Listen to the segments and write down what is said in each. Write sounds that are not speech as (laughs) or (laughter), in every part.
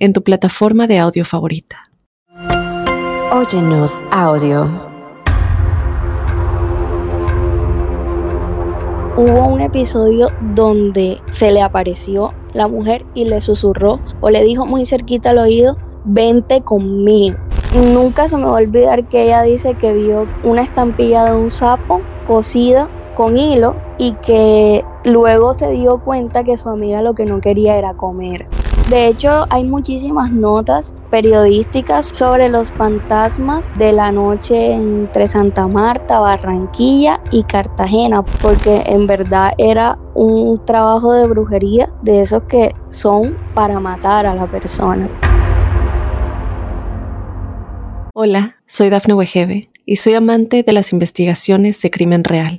en tu plataforma de audio favorita. Óyenos audio. Hubo un episodio donde se le apareció la mujer y le susurró o le dijo muy cerquita al oído, vente conmigo. Nunca se me va a olvidar que ella dice que vio una estampilla de un sapo cosida con hilo y que luego se dio cuenta que su amiga lo que no quería era comer. De hecho, hay muchísimas notas periodísticas sobre los fantasmas de la noche entre Santa Marta, Barranquilla y Cartagena, porque en verdad era un trabajo de brujería de esos que son para matar a la persona. Hola, soy Dafne Wegebe y soy amante de las investigaciones de crimen real.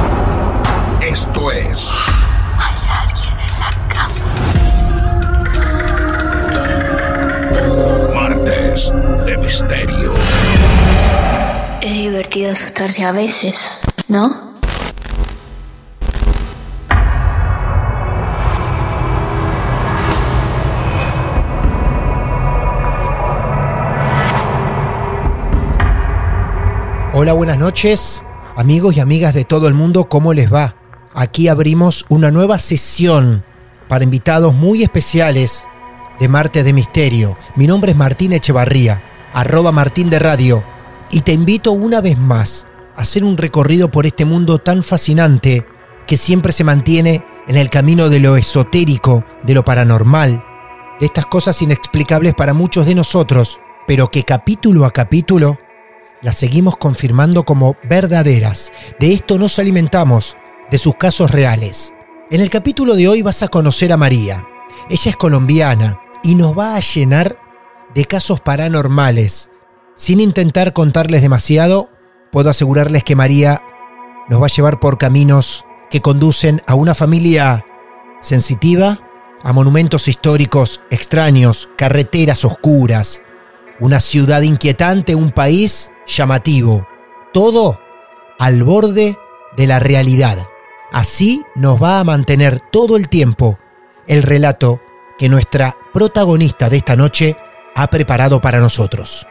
Esto es. Hay alguien en la casa. Martes de Misterio. Es divertido asustarse a veces, ¿no? Hola, buenas noches, amigos y amigas de todo el mundo, ¿cómo les va? Aquí abrimos una nueva sesión para invitados muy especiales de Martes de Misterio. Mi nombre es Martín Echevarría, arroba Martín de Radio, y te invito una vez más a hacer un recorrido por este mundo tan fascinante que siempre se mantiene en el camino de lo esotérico, de lo paranormal, de estas cosas inexplicables para muchos de nosotros, pero que capítulo a capítulo las seguimos confirmando como verdaderas. De esto nos alimentamos, de sus casos reales. En el capítulo de hoy vas a conocer a María. Ella es colombiana y nos va a llenar de casos paranormales. Sin intentar contarles demasiado, puedo asegurarles que María nos va a llevar por caminos que conducen a una familia sensitiva, a monumentos históricos extraños, carreteras oscuras, una ciudad inquietante, un país llamativo. Todo al borde de la realidad. Así nos va a mantener todo el tiempo el relato que nuestra protagonista de esta noche ha preparado para nosotros.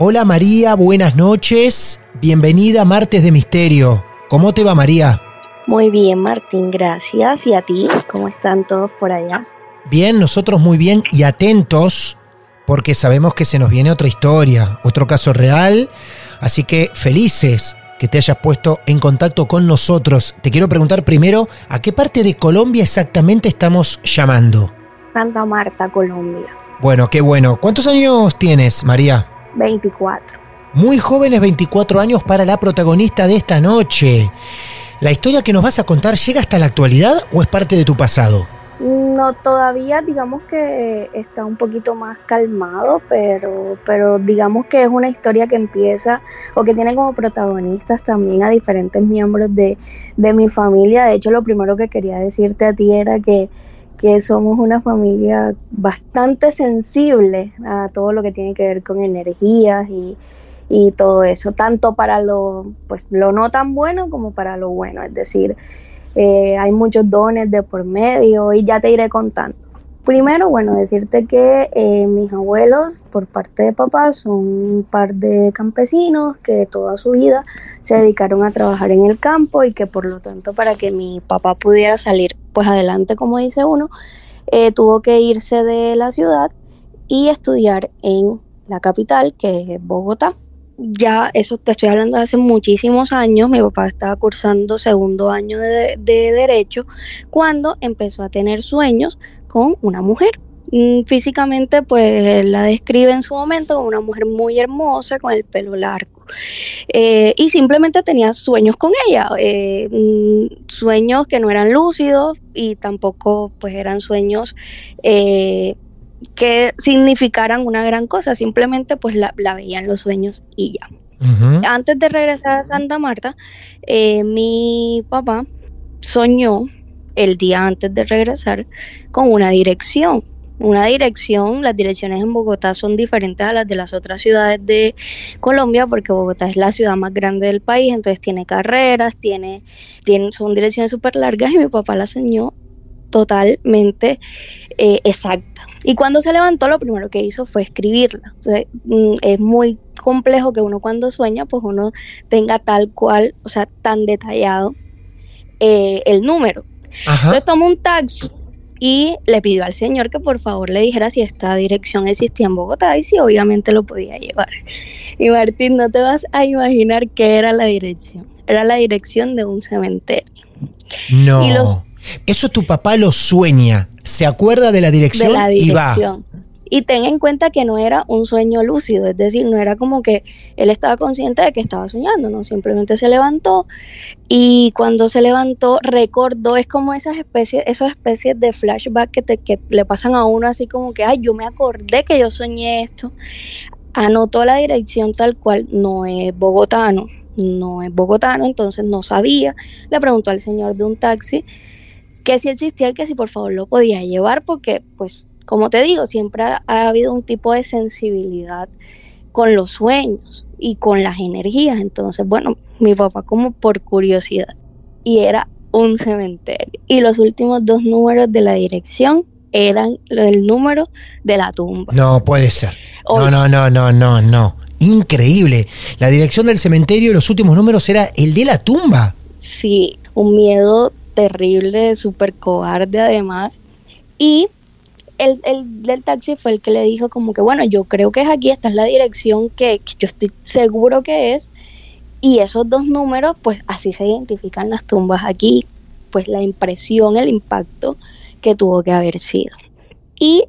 Hola María, buenas noches. Bienvenida a Martes de Misterio. ¿Cómo te va María? Muy bien, Martín, gracias. ¿Y a ti? ¿Cómo están todos por allá? Bien, nosotros muy bien y atentos porque sabemos que se nos viene otra historia, otro caso real, así que felices que te hayas puesto en contacto con nosotros. Te quiero preguntar primero, ¿a qué parte de Colombia exactamente estamos llamando? Santa Marta, Colombia. Bueno, qué bueno. ¿Cuántos años tienes, María? 24. Muy jóvenes, 24 años para la protagonista de esta noche. ¿La historia que nos vas a contar llega hasta la actualidad o es parte de tu pasado? No, todavía digamos que está un poquito más calmado, pero, pero digamos que es una historia que empieza o que tiene como protagonistas también a diferentes miembros de, de mi familia. De hecho, lo primero que quería decirte a ti era que, que somos una familia bastante sensible a todo lo que tiene que ver con energías y, y todo eso, tanto para lo, pues, lo no tan bueno como para lo bueno, es decir, eh, hay muchos dones de por medio y ya te iré contando. Primero, bueno, decirte que eh, mis abuelos, por parte de papá, son un par de campesinos que toda su vida se dedicaron a trabajar en el campo y que por lo tanto para que mi papá pudiera salir pues adelante, como dice uno, eh, tuvo que irse de la ciudad y estudiar en la capital, que es Bogotá ya eso te estoy hablando de hace muchísimos años, mi papá estaba cursando segundo año de, derecho cuando empezó a tener sueños con una mujer. Mm, físicamente, pues la describe en su momento como una mujer muy hermosa con el pelo largo. Eh, y simplemente tenía sueños con ella, eh, mm, sueños que no eran lúcidos y tampoco pues eran sueños eh, que significaran una gran cosa, simplemente pues la, veían los sueños y ya. Antes de regresar a Santa Marta, eh, mi papá soñó el día antes de regresar con una dirección. Una dirección, las direcciones en Bogotá son diferentes a las de las otras ciudades de Colombia porque Bogotá es la ciudad más grande del país, entonces tiene carreras, tiene, tiene son direcciones súper largas y mi papá la soñó totalmente eh, exacta. Y cuando se levantó, lo primero que hizo fue escribirla. Mm, es muy complejo que uno cuando sueña, pues uno tenga tal cual, o sea, tan detallado eh, el número. Entonces tomó un taxi y le pidió al señor que por favor le dijera si esta dirección existía en Bogotá y si obviamente lo podía llevar. Y Martín, no te vas a imaginar qué era la dirección. Era la dirección de un cementerio. No. Eso tu papá lo sueña, se acuerda de la dirección, y va. Y ten en cuenta que no era un sueño lúcido, es decir, no era como que él estaba consciente de que estaba soñando, no, simplemente se levantó y cuando se levantó recordó, es como esas especies, esas especies de flashback que, te, que le pasan a uno así como que, ay, yo me acordé que yo soñé esto, anotó la dirección tal cual, no es bogotano, no es bogotano, entonces no sabía, le preguntó al señor de un taxi que si existía y que si por favor lo podía llevar porque pues como te digo, siempre ha, habido un tipo de sensibilidad con los sueños y con las energías. Entonces, bueno, mi papá como por curiosidad. Y era un cementerio. Y los últimos dos números de la dirección eran el número de la tumba. No puede ser. No, no, no, no, no, no. Increíble. La dirección del cementerio, los últimos números era el de la tumba. Sí, un miedo terrible, súper cobarde además. Y el, el, del taxi fue el que le dijo como que, bueno, yo creo que es aquí, esta es la dirección que, yo estoy seguro que es. Y esos dos números, pues así se identifican las tumbas aquí, pues la impresión, el impacto que tuvo que haber sido. Y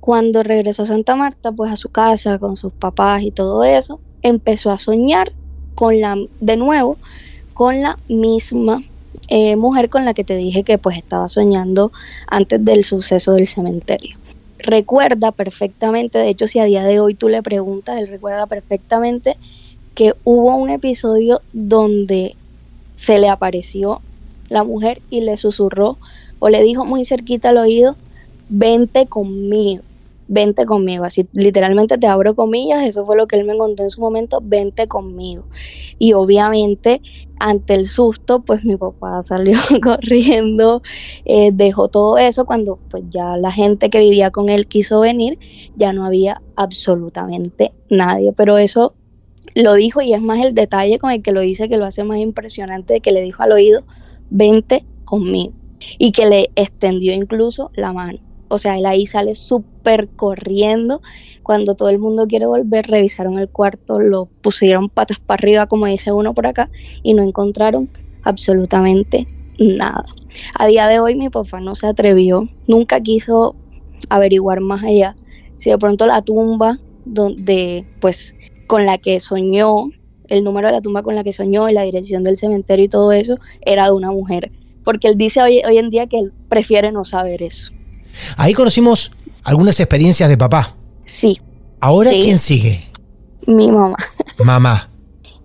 cuando regresó a Santa Marta, pues a su casa con sus papás y todo eso, empezó a soñar con la, de nuevo, con la misma eh, mujer con la que te dije que pues estaba soñando antes del suceso del cementerio. Recuerda perfectamente, de hecho si a día de hoy tú le preguntas, él recuerda perfectamente que hubo un episodio donde se le apareció la mujer y le susurró o le dijo muy cerquita al oído, vente conmigo vente conmigo, así literalmente te abro comillas, eso fue lo que él me contó en su momento, vente conmigo. Y obviamente ante el susto, pues mi papá (laughs) salió corriendo, eh, dejó todo eso cuando pues ya la gente que vivía con él quiso venir, ya no había absolutamente nadie, pero eso lo dijo y es más el detalle con el que lo dice que lo hace más impresionante que le dijo al oído, vente conmigo. Y que le extendió incluso la mano o sea, él ahí sale súper corriendo. Cuando todo el mundo quiere volver, revisaron el cuarto, lo pusieron patas para arriba, como dice uno por acá, y no encontraron absolutamente nada. A día de hoy mi papá no se atrevió, nunca quiso averiguar más allá. Si de pronto la tumba donde, pues, con la que soñó, el número de la tumba con la que soñó y la dirección del cementerio y todo eso, era de una mujer. Porque él dice hoy, hoy en día que él prefiere no saber eso. Ahí conocimos algunas experiencias de papá. Sí. ¿Ahora quién sigue? Mi mamá. (laughs) Mamá.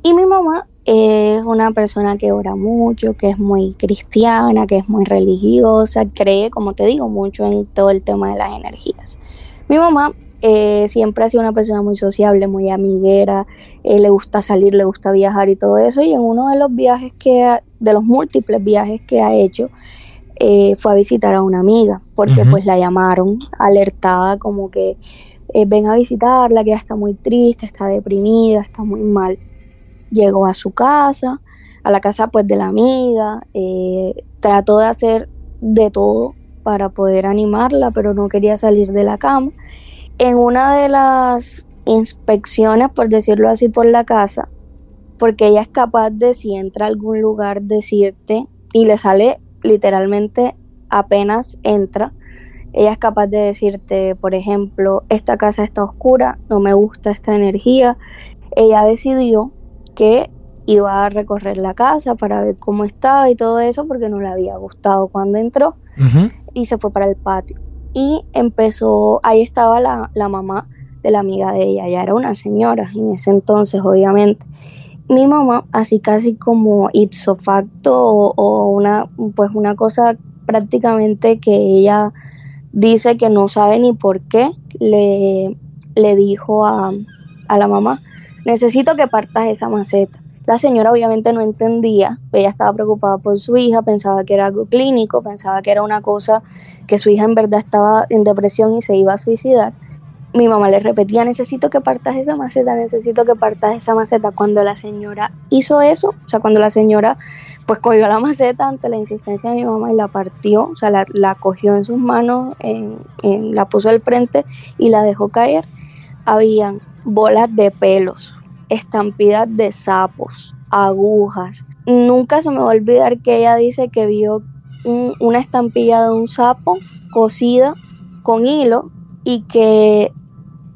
Y mi mamá es una persona que ora mucho, que es muy cristiana, que es muy religiosa, cree, como te digo, mucho en todo el tema de las energías. Mi mamá eh, siempre ha sido una persona muy sociable, muy amiguera, eh, le gusta salir, le gusta viajar y todo eso. Y en uno de los viajes que, ha, de los múltiples viajes que ha hecho, eh, fue a visitar a una amiga, porque pues la llamaron alertada como que eh, ven a visitarla, que ella está muy triste, está deprimida, está muy mal. Llegó a su casa, a la casa pues de la amiga, eh, trató de hacer de todo para poder animarla, pero no quería salir de la cama. En una de las inspecciones, por decirlo así, por la casa, porque ella es capaz de, si entra a algún lugar, decirte, y le sale literalmente apenas entra, ella es capaz de decirte, por ejemplo, esta casa está oscura, no me gusta esta energía. Ella decidió que iba a recorrer la casa para ver cómo estaba y todo eso porque no le había gustado cuando entró y se fue para el patio. Y empezó, ahí estaba la, la mamá de la amiga de ella, ya era una señora en ese entonces, obviamente. Mi mamá, así casi como ipso facto o, o una, pues una cosa prácticamente que ella dice que no sabe ni por qué, le, le dijo a, a la mamá, necesito que partas esa maceta. La señora obviamente no entendía, ella estaba preocupada por su hija, pensaba que era algo clínico, pensaba que era una cosa que su hija en verdad estaba en depresión y se iba a suicidar. Mi mamá le repetía, necesito que partas esa maceta, necesito que partas esa maceta. Cuando la señora hizo eso, o sea, cuando la señora pues cogió la maceta ante la insistencia de mi mamá y la partió, o sea, la, la cogió en sus manos, en- en- la puso al frente y la dejó caer, habían bolas de pelos, estampidas de sapos, agujas. Nunca se me va a olvidar que ella dice que vio un- una estampilla de un sapo cosida con hilo y que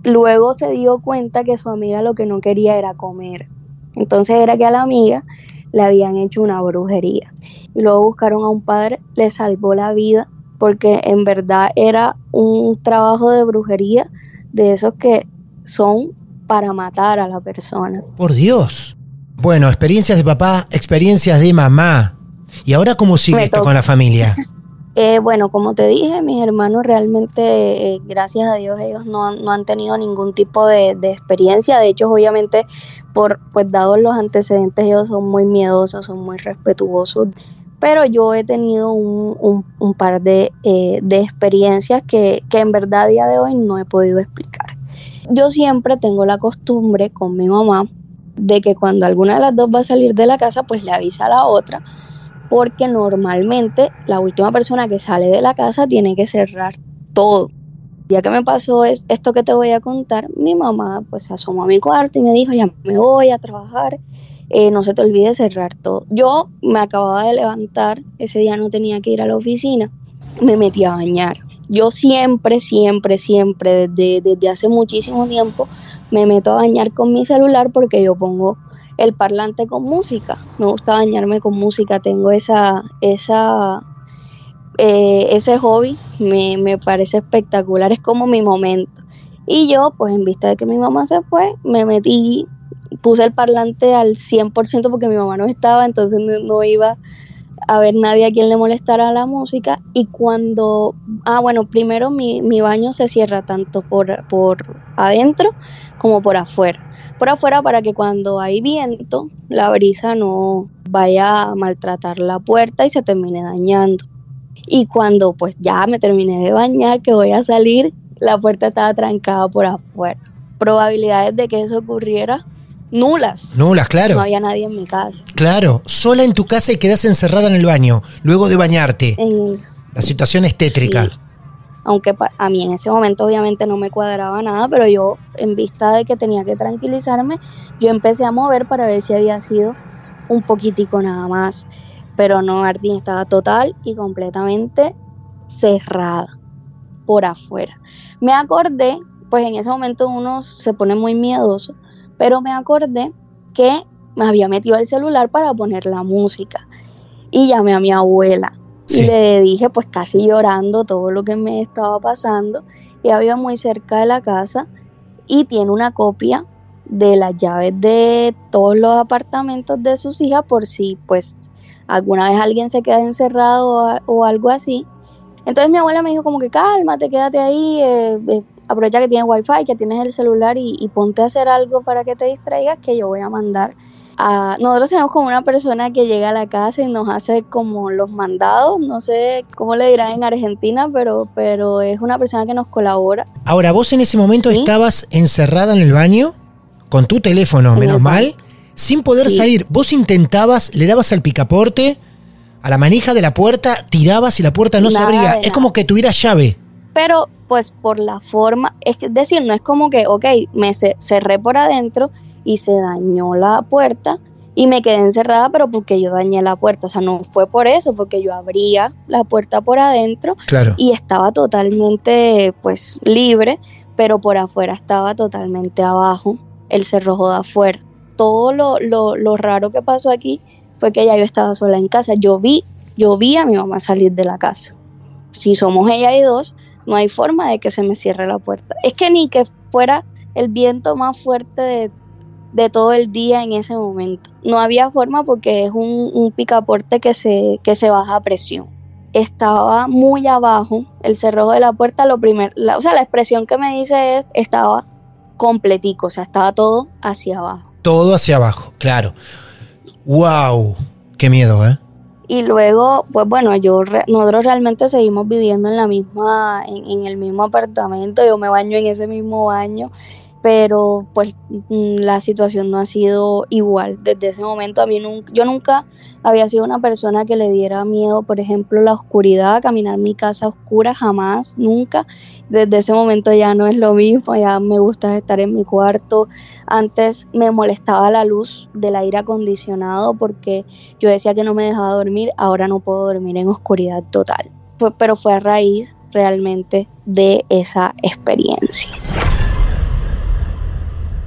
luego se dio cuenta que su amiga lo que no quería era comer. Entonces era que a la amiga le habían hecho una brujería. Y luego buscaron a un padre, le salvó la vida, porque en verdad era un trabajo de brujería de esos que son para matar a la persona. Por Dios. Bueno, experiencias de papá, experiencias de mamá. ¿Y ahora cómo sigue esto con la familia? (laughs) Eh, bueno, como te dije, mis hermanos realmente, eh, gracias a Dios, ellos no han, no han tenido ningún tipo de, experiencia. De hecho, obviamente, por pues dados los antecedentes, ellos son muy miedosos, son muy respetuosos. Pero yo he tenido un, un- un par de, eh, de experiencias que, que en verdad a día de hoy no he podido explicar. Yo siempre tengo la costumbre con mi mamá de que cuando alguna de las dos va a salir de la casa, pues le avisa a la otra porque normalmente la última persona que sale de la casa tiene que cerrar todo. Ya que me pasó es esto que te voy a contar, mi mamá pues se asomó a mi cuarto y me dijo, ya me voy a trabajar, eh, no se te olvide cerrar todo. Yo me acababa de levantar, ese día no tenía que ir a la oficina, me metí a bañar. Yo siempre, siempre, siempre, desde, desde hace muchísimo tiempo, me meto a bañar con mi celular porque yo pongo el parlante con música. Me gusta bañarme con música, tengo esa, esa, eh, ese hobby, me, me parece espectacular, es como mi momento. Y yo, pues en vista de que mi mamá se fue, me metí, puse el parlante al 100% porque mi mamá no estaba, entonces no, iba a ver nadie a quien le molestara la música. Y cuando, ah, bueno, primero mi, mi baño se cierra tanto por, por adentro como por afuera por afuera para que cuando hay viento la brisa no vaya a maltratar la puerta y se termine dañando. Y cuando pues ya me terminé de bañar, que voy a salir, la puerta estaba trancada por afuera. Probabilidades de que eso ocurriera nulas. Nulas, claro. No había nadie en mi casa. Claro, sola en tu casa y quedas encerrada en el baño, luego de bañarte. En- La situación es tétrica. Sí. Aunque a mí en ese momento obviamente no me cuadraba nada, pero yo en vista de que tenía que tranquilizarme, yo empecé a mover para ver si había sido un poquitico nada más. Pero no, Martín estaba total y completamente cerrada por afuera. Me acordé, pues en ese momento uno se pone muy miedoso, pero me acordé que me había metido el celular para poner la música y llamé a mi abuela Sí. y le dije pues casi llorando todo lo que me estaba pasando y había muy cerca de la casa y tiene una copia de las llaves de todos los apartamentos de sus hijas por si pues alguna vez alguien se queda encerrado o, o algo así. Entonces mi abuela me dijo como que cálmate, quédate ahí, eh, eh, aprovecha que tienes wifi, que tienes el celular y, y, ponte a hacer algo para que te distraigas que yo voy a mandar a... Nosotros tenemos como una persona que llega a la casa y nos hace como los mandados, no sé cómo le dirán en Argentina, pero, pero es una persona que nos colabora. Ahora, vos en ese momento ¿Sí? estabas encerrada en el baño con tu teléfono, En menos mal, sin poder Sí. salir. Vos intentabas, le dabas al picaporte, a la manija de la puerta, tirabas y la puerta no se abría. Es nada. como que tuviera llave. pero pues por la forma, es decir, no es como que, ok, me ce- cerré por adentro y se dañó la puerta y me quedé encerrada, pero porque yo dañé la puerta, o sea, no fue por eso, porque yo abría la puerta por adentro Claro. y estaba totalmente pues libre, pero por afuera estaba totalmente abajo, el cerrojo de afuera. Todo lo, lo, lo raro que pasó aquí fue que ya yo estaba sola en casa. Yo vi, yo vi a mi mamá salir de la casa. Si somos ella y dos, no hay forma de que se me cierre la puerta. Es que ni que fuera el viento más fuerte de, de todo el día en ese momento. No había forma porque es un, un picaporte que se, que se baja a presión estaba muy abajo, el cerrojo de la puerta, lo primer, la- o sea, la expresión que me dice es, estaba completico, o sea, estaba todo hacia abajo. Todo hacia abajo, claro. ¡Wow! Qué miedo, ¿eh? Y luego, pues bueno, yo re- nosotros realmente seguimos viviendo en la misma, en, en el mismo apartamento, yo me baño en ese mismo baño, pero pues mm, la situación no ha sido igual. Desde ese momento a mí nunca, yo nunca había sido una persona que le diera miedo, por ejemplo, la oscuridad, caminar mi casa oscura, jamás, nunca. Desde ese momento ya no es lo mismo, ya me gusta estar en mi cuarto. Antes me molestaba la luz del aire acondicionado porque yo decía que no me dejaba dormir, ahora no puedo dormir en oscuridad total. Pero fue a raíz realmente de esa experiencia.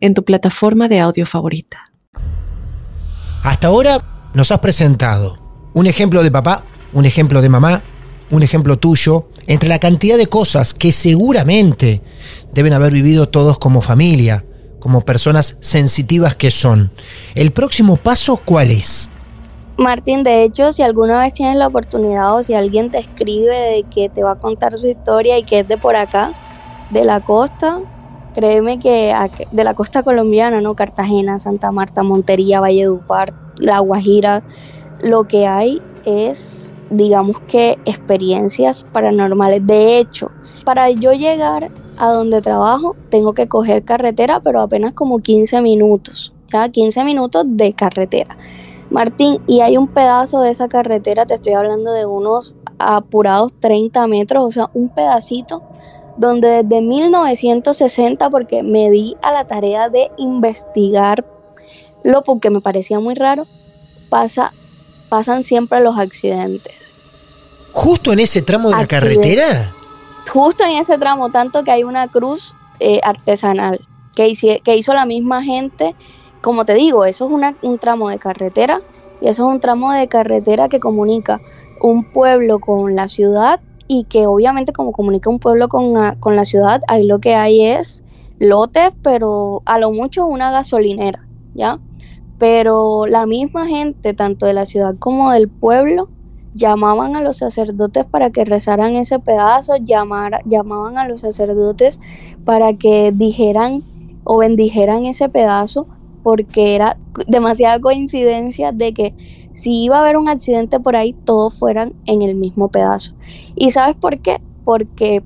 en tu plataforma de audio favorita. Hasta ahora nos has presentado un ejemplo de papá, un ejemplo de mamá, un ejemplo tuyo, entre la cantidad de cosas que seguramente deben haber vivido todos como familia, como personas sensitivas que son. ¿El próximo paso cuál es? Martín, de hecho, si alguna vez tienes la oportunidad o si alguien te escribe de que te va a contar su historia y que es de por acá, de la costa, créeme que de la costa colombiana, ¿no? Cartagena, Santa Marta, Montería, Valledupar, La Guajira, lo que hay es, digamos que, experiencias paranormales. De hecho, para yo llegar a donde trabajo, tengo que coger carretera, pero apenas como 15 minutos, ya 15 minutos de carretera. Martín, y hay un pedazo de esa carretera, te estoy hablando de unos apurados 30 metros, o sea, un pedacito donde desde 1960, porque me di a la tarea de investigarlo porque me parecía muy raro, pasa, pasan siempre los accidentes. ¿Justo en ese tramo de la carretera? Justo en ese tramo, tanto que hay una cruz eh, artesanal que, hici- que hizo la misma gente. Como te digo, eso es una- un tramo de carretera y eso es un tramo de carretera que comunica un pueblo con la ciudad y que obviamente como comunica un pueblo con con la ciudad, ahí lo que hay es lotes, pero a lo mucho una gasolinera, ¿ya? Pero la misma gente, tanto de la ciudad como del pueblo, llamaban a los sacerdotes para que rezaran ese pedazo, llamaban a los sacerdotes para que dijeran o bendijeran ese pedazo, porque era demasiada coincidencia de que si iba a haber un accidente por ahí, todos fueran en el mismo pedazo. ¿Y sabes por qué? Porque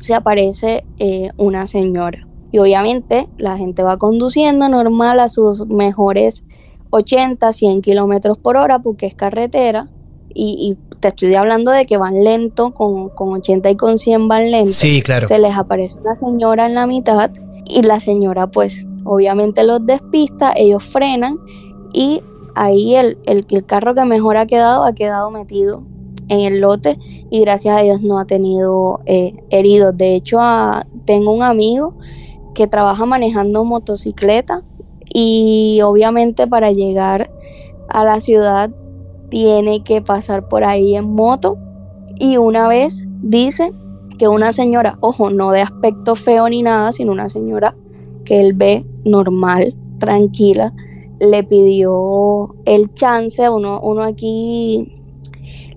se aparece eh, una señora. Y obviamente la gente va conduciendo normal a sus mejores 80, 100 kilómetros por hora porque es carretera. Y, y te estoy hablando de que van lento, con, con 80 y con 100 van lento. Sí, claro. Se les aparece una señora en la mitad y la señora pues obviamente los despista, ellos frenan y ahí el, el, el carro que mejor ha quedado ha quedado metido en el lote y gracias a Dios no ha tenido eh, heridos. De hecho, tengo un amigo que trabaja manejando motocicleta y obviamente para llegar a la ciudad tiene que pasar por ahí en moto y una vez dice que una señora, ojo, no de aspecto feo ni nada, sino una señora que él ve normal, tranquila, le pidió el chance, uno, uno aquí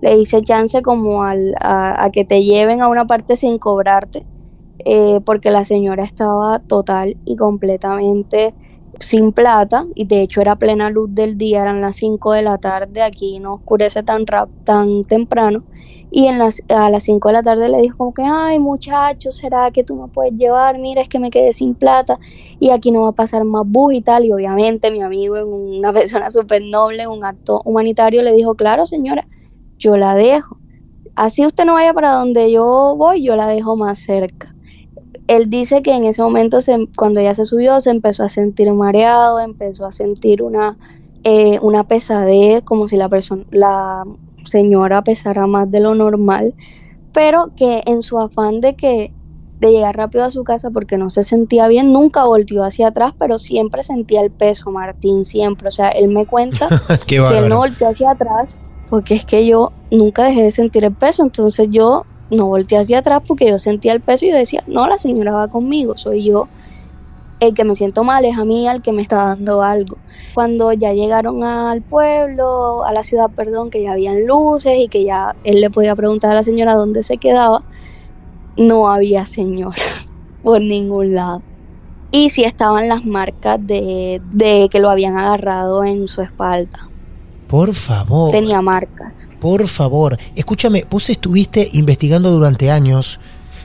le dice chance como al, a, que te lleven a una parte sin cobrarte, eh, porque la señora estaba total y completamente sin plata y de hecho era plena luz del día, eran las 5 de la tarde, aquí no oscurece tan, rap, tan temprano y en las, a las 5 de la tarde le dijo como que, ay muchacho, ¿será que tú me puedes llevar? Mira, es que me quedé sin plata y aquí no va a pasar más bus y tal. Y obviamente mi amigo, una (laughs) persona súper noble, un acto humanitario, le dijo, claro señora, yo la dejo. Así usted no vaya para donde yo voy, yo la dejo más cerca. Él dice que en ese momento, se, cuando ella se subió, se empezó a sentir mareado, empezó a sentir una, eh, una pesadez, como si la, persona, la señora pesara más de lo normal, pero que en su afán de que de llegar rápido a su casa porque no se sentía bien, nunca volteó hacia atrás, pero siempre sentía el peso, Martín, siempre. O sea, él me cuenta (laughs) que él no volteó hacia atrás porque es que yo nunca dejé de sentir el peso, entonces yo no volteé hacia atrás porque yo sentía el peso y yo decía, no, la señora va conmigo, soy yo el que me siento mal, es a mí el que me está dando algo. Cuando ya llegaron al pueblo, a la ciudad, perdón, que ya habían luces y que ya él le podía preguntar a la señora dónde se quedaba, no había señora (laughs) por ningún lado. Y sí estaban las marcas de, de que lo habían agarrado en su espalda. Por favor. Tenía marcas. Por favor. Escúchame, vos estuviste investigando durante años,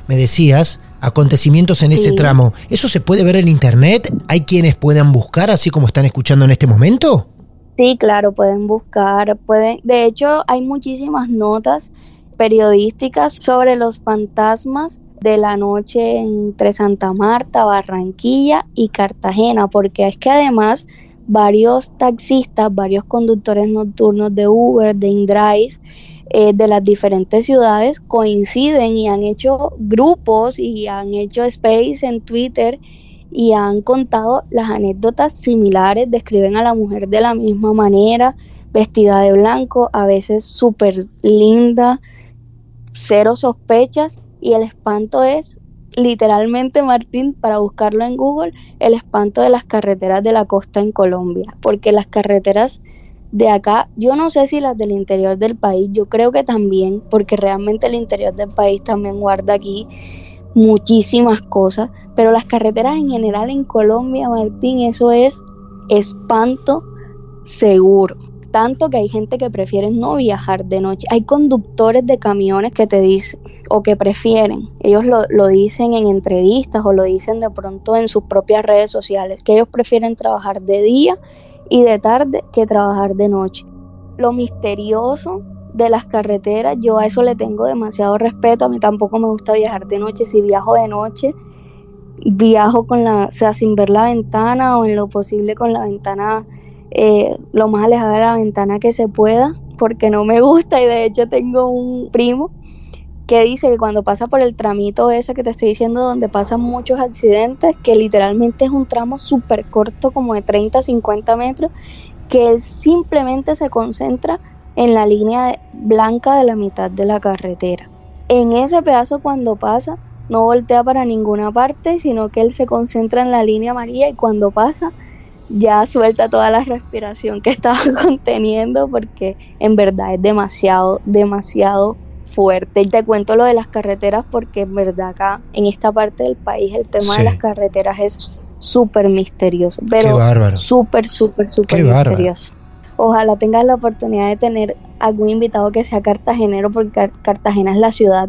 me decías, acontecimientos en ese tramo. ¿Eso se puede ver en internet? ¿Hay quienes puedan buscar así como están escuchando en este momento? Sí, claro, pueden buscar, pueden, de hecho hay muchísimas notas periodísticas sobre los fantasmas de la noche entre Santa Marta, Barranquilla y Cartagena, porque es que además varios taxistas, varios conductores nocturnos de Uber, de InDrive, eh, de las diferentes ciudades coinciden y han hecho grupos y han hecho space en Twitter y han contado las anécdotas similares, describen a la mujer de la misma manera, vestida de blanco, a veces súper linda, cero sospechas y el espanto es literalmente, Martín, para buscarlo en Google, el espanto de las carreteras de la costa en Colombia, porque las carreteras de acá, yo no sé si las del interior del país, yo creo que también, porque realmente el interior del país también guarda aquí muchísimas cosas, pero las carreteras en general en Colombia, Martín, eso es espanto seguro tanto que hay gente que prefiere no viajar de noche. Hay conductores de camiones que te dicen o que prefieren, ellos lo, lo, dicen en entrevistas o lo dicen de pronto en sus propias redes sociales, que ellos prefieren trabajar de día y de tarde que trabajar de noche. Lo misterioso de las carreteras, yo a eso le tengo demasiado respeto, a mí tampoco me gusta viajar de noche, si viajo de noche, viajo con la, o sea, sin ver la ventana o en lo posible con la ventana eh, lo más alejada de la ventana que se pueda, porque no me gusta y de hecho tengo un primo que dice que cuando pasa por el tramito ese que te estoy diciendo donde pasan muchos accidentes, que literalmente es un tramo súper corto como de 30 50 metros, que él simplemente se concentra en la línea blanca de la mitad de la carretera. En ese pedazo cuando pasa no voltea para ninguna parte, sino que él se concentra en la línea amarilla y cuando pasa ya suelta toda la respiración que (laughs) estaba conteniendo porque en verdad es demasiado, demasiado fuerte. Y te cuento lo de las carreteras porque en verdad acá en esta parte del país el tema de las carreteras es súper misterioso, pero súper, súper, súper misterioso. Ojalá tengas la oportunidad de tener algún invitado que sea cartagenero porque Cartagena es la ciudad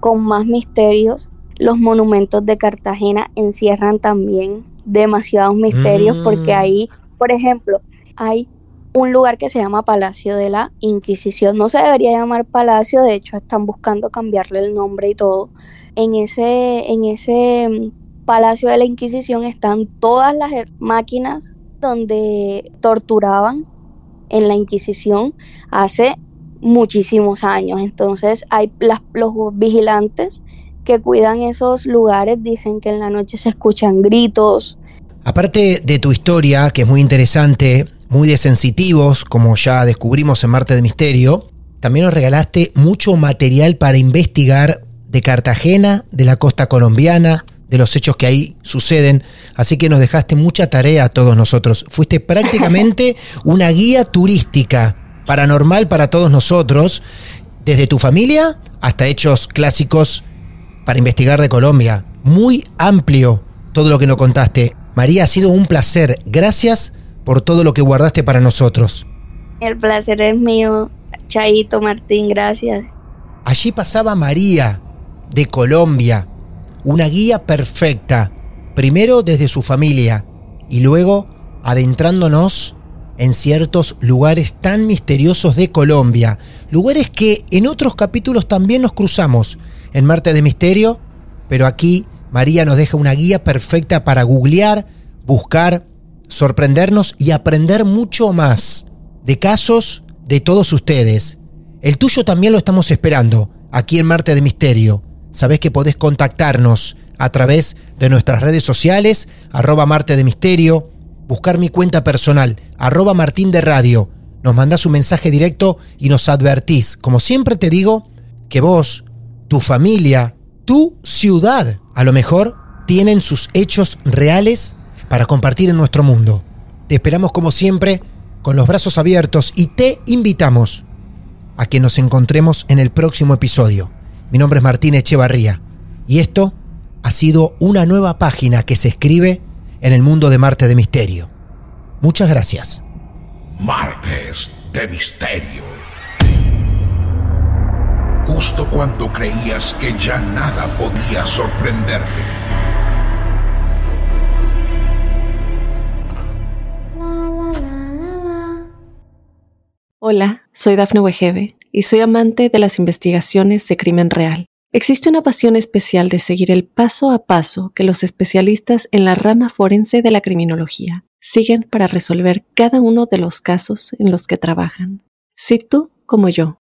con más misterios. Los monumentos de Cartagena encierran también demasiados misterios porque mm. ahí, por ejemplo, hay un lugar que se llama Palacio de la Inquisición. No se debería llamar Palacio, de hecho están buscando cambiarle el nombre y todo. En ese, en ese mm, Palacio de la Inquisición están todas las máquinas donde torturaban en la Inquisición hace muchísimos años. Entonces hay los vigilantes que cuidan esos lugares dicen que en la noche se escuchan gritos. Aparte de tu historia, que es muy interesante, muy de sensitivos, como ya descubrimos en Marte de Misterio, también nos regalaste mucho material para investigar de Cartagena, de la costa colombiana, de los hechos que ahí suceden. Así que nos dejaste mucha tarea a todos nosotros. Fuiste (laughs) prácticamente una guía turística paranormal para todos nosotros, desde tu familia hasta hechos clásicos para investigar de Colombia. Muy amplio todo lo que nos contaste. María, ha sido un placer. Gracias por todo lo que guardaste para nosotros. El placer es mío. Chaito Martín, gracias. Allí pasaba María, de Colombia, una guía perfecta, primero desde su familia y luego adentrándonos en ciertos lugares tan misteriosos de Colombia, lugares que en otros capítulos también nos cruzamos en Marte de Misterio, pero aquí María nos deja una guía perfecta para googlear, buscar, sorprendernos y aprender mucho más de casos de todos ustedes. El tuyo también lo estamos esperando aquí en Marte de Misterio sabés que podés contactarnos a través de nuestras redes sociales, arroba Marte de Misterio, buscar mi cuenta personal, arroba Martín de Radio. Nos mandás un mensaje directo y nos advertís, como siempre te digo, que vos, tu familia, tu ciudad, a lo mejor, tienen sus hechos reales para compartir en nuestro mundo. Te esperamos como siempre, con los brazos abiertos y te invitamos a que nos encontremos en el próximo episodio. Mi nombre es Martín Echevarría y esto ha sido una nueva página que se escribe en el mundo de Marte de Misterio. Muchas gracias. Martes de Misterio. Justo cuando creías que ya nada podía sorprenderte. Hola, soy Dafne Wegebe y soy amante de las investigaciones de crimen real. Existe una pasión especial de seguir el paso a paso que los especialistas en la rama forense de la criminología siguen para resolver cada uno de los casos en los que trabajan. Si tú, como yo,